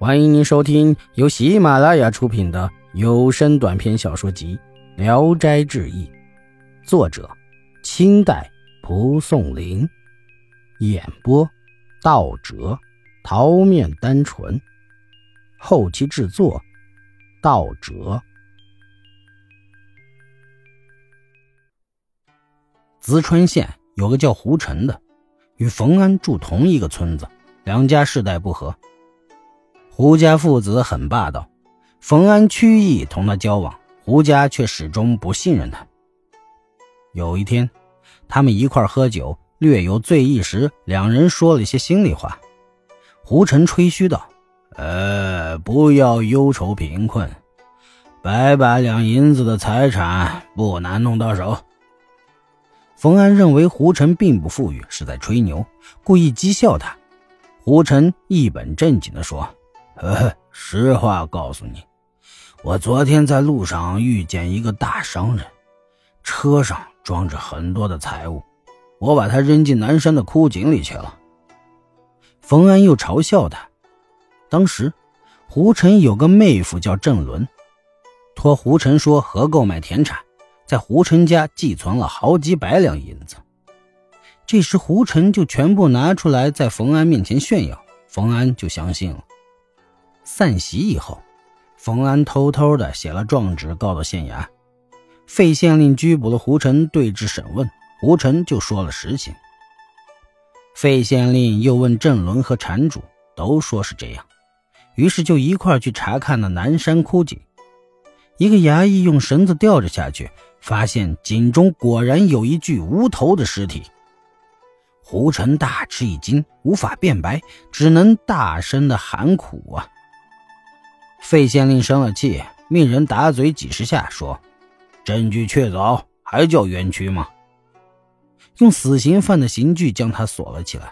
欢迎您收听由喜马拉雅出品的有声短篇小说集《聊斋志异》，作者：清代蒲松龄，演播：道哲、桃面单纯，后期制作：道哲。淄川县有个叫胡晨的，与冯安住同一个村子，两家世代不和。胡家父子很霸道，冯安曲意同他交往，胡家却始终不信任他。有一天，他们一块喝酒，略有醉意时，两人说了一些心里话。胡晨吹嘘道：“呃，不要忧愁贫困，百把两银子的财产不难弄到手。”冯安认为胡晨并不富裕，是在吹牛，故意讥笑他。胡晨一本正经地说。呃，实话告诉你，我昨天在路上遇见一个大商人，车上装着很多的财物，我把他扔进南山的枯井里去了。冯安又嘲笑他，当时胡晨有个妹夫叫郑伦，托胡晨说和购买田产，在胡晨家寄存了好几百两银子。这时胡晨就全部拿出来在冯安面前炫耀，冯安就相信了。散席以后，冯安偷偷的写了状纸，告到县衙。费县令拘捕了胡尘，对质审问，胡尘就说了实情。费县令又问郑伦和禅主，都说是这样，于是就一块去查看了南山枯井。一个衙役用绳子吊着下去，发现井中果然有一具无头的尸体。胡晨大吃一惊，无法辩白，只能大声的喊苦啊。费县令生了气，命人打嘴几十下，说：“证据确凿，还叫冤屈吗？”用死刑犯的刑具将他锁了起来，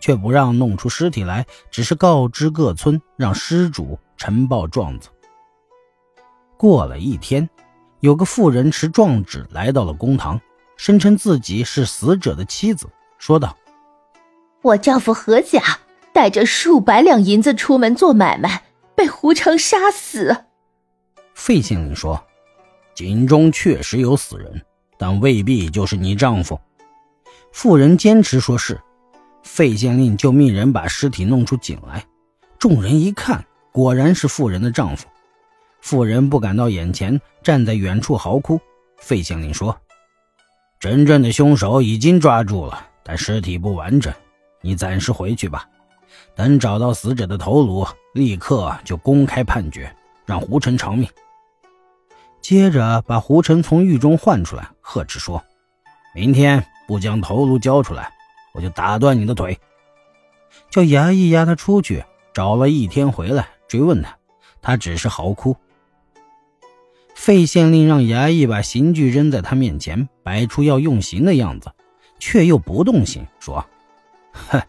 却不让弄出尸体来，只是告知各村，让失主呈报状子。过了一天，有个妇人持状纸来到了公堂，声称自己是死者的妻子，说道：“我丈夫何甲带着数百两银子出门做买卖。”被胡成杀死。费县令说：“井中确实有死人，但未必就是你丈夫。”妇人坚持说是。费县令就命人把尸体弄出井来。众人一看，果然是妇人的丈夫。妇人不敢到眼前，站在远处嚎哭。费县令说：“真正的凶手已经抓住了，但尸体不完整，你暂时回去吧。”等找到死者的头颅，立刻就公开判决，让胡晨偿命。接着把胡晨从狱中唤出来，呵斥说：“明天不将头颅交出来，我就打断你的腿。”叫衙役押他出去，找了一天回来追问他，他只是嚎哭。费县令让衙役把刑具扔在他面前，摆出要用刑的样子，却又不动刑，说：“哼。”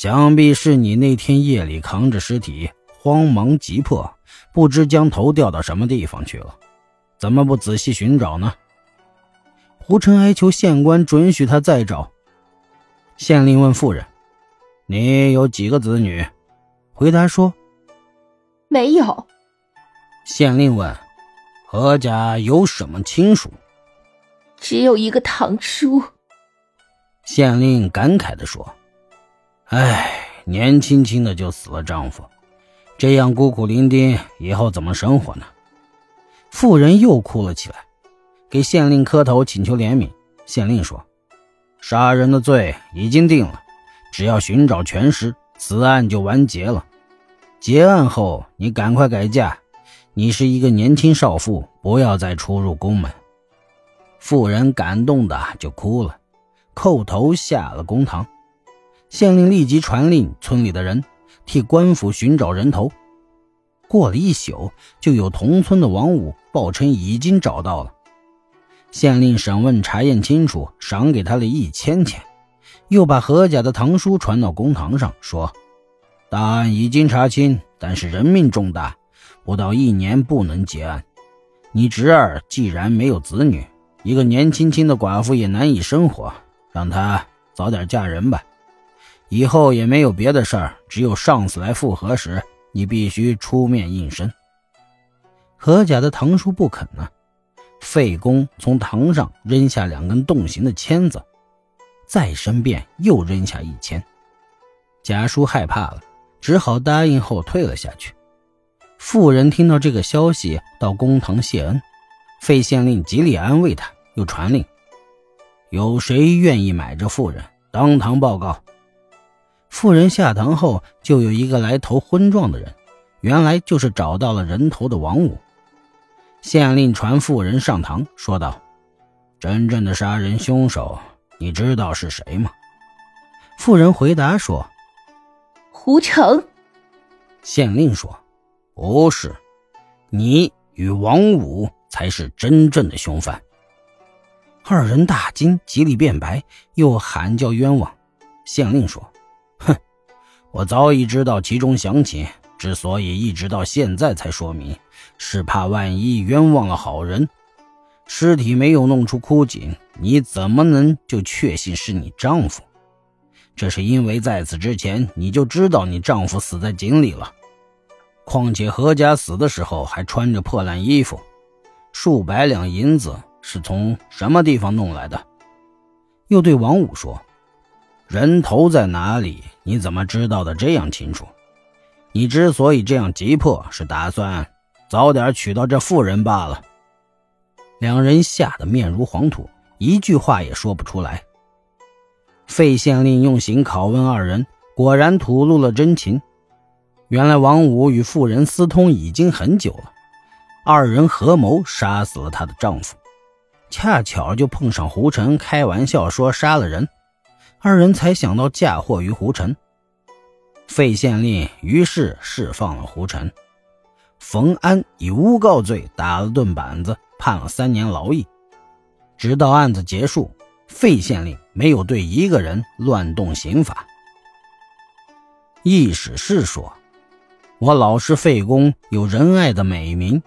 想必是你那天夜里扛着尸体，慌忙急迫，不知将头掉到什么地方去了，怎么不仔细寻找呢？胡尘哀求县官准许他再找。县令问妇人：“你有几个子女？”回答说：“没有。”县令问：“何家有什么亲属？”“只有一个堂叔。”县令感慨地说。唉，年轻轻的就死了丈夫，这样孤苦伶仃，以后怎么生活呢？妇人又哭了起来，给县令磕头请求怜悯。县令说：“杀人的罪已经定了，只要寻找全尸，此案就完结了。结案后，你赶快改嫁。你是一个年轻少妇，不要再出入宫门。”妇人感动的就哭了，叩头下了公堂。县令立即传令村里的人替官府寻找人头。过了一宿，就有同村的王五报称已经找到了。县令审问查验清楚，赏给他了一千钱，又把何家的堂书传到公堂上，说：“大案已经查清，但是人命重大，不到一年不能结案。你侄儿既然没有子女，一个年轻轻的寡妇也难以生活，让她早点嫁人吧。”以后也没有别的事儿，只有上司来复合时，你必须出面应身。何甲的堂叔不肯呢。费公从堂上扔下两根动形的签子，再申辩又扔下一签。贾叔害怕了，只好答应后退了下去。妇人听到这个消息，到公堂谢恩。费县令极力安慰他，又传令：有谁愿意买这妇人，当堂报告。妇人下堂后，就有一个来投婚状的人，原来就是找到了人头的王五。县令传妇人上堂，说道：“真正的杀人凶手，你知道是谁吗？”妇人回答说：“胡成。”县令说：“不是，你与王五才是真正的凶犯。”二人大惊，极力辩白，又喊叫冤枉。县令说：“哼，我早已知道其中详情。”之所以一直到现在才说明，是怕万一冤枉了好人。尸体没有弄出枯井，你怎么能就确信是你丈夫？这是因为在此之前你就知道你丈夫死在井里了。况且何家死的时候还穿着破烂衣服，数百两银子是从什么地方弄来的？又对王五说：“人头在哪里？你怎么知道的这样清楚？”你之所以这样急迫，是打算早点娶到这妇人罢了。两人吓得面如黄土，一句话也说不出来。费县令用刑拷问二人，果然吐露了真情。原来王五与妇人私通已经很久了，二人合谋杀死了她的丈夫，恰巧就碰上胡尘开玩笑说杀了人，二人才想到嫁祸于胡尘。费县令于是释放了胡尘，冯安以诬告罪打了顿板子，判了三年劳役。直到案子结束，费县令没有对一个人乱动刑法。易史是说：“我老师费公有仁爱的美名，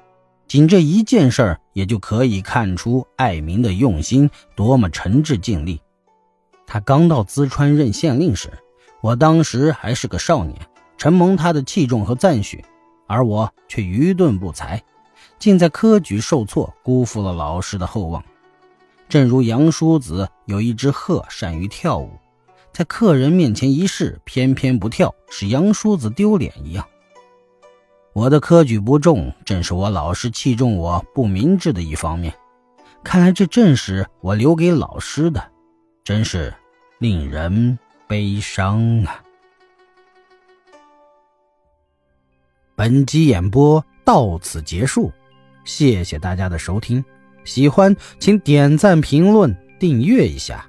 仅这一件事儿，也就可以看出爱民的用心多么诚挚尽力。他刚到淄川任县令时。”我当时还是个少年，承蒙他的器重和赞许，而我却愚钝不才，竟在科举受挫，辜负了老师的厚望。正如杨叔子有一只鹤善于跳舞，在客人面前一试，偏偏不跳，使杨叔子丢脸一样。我的科举不中，正是我老师器重我不明智的一方面。看来这正是我留给老师的，真是令人。悲伤啊！本集演播到此结束，谢谢大家的收听。喜欢请点赞、评论、订阅一下。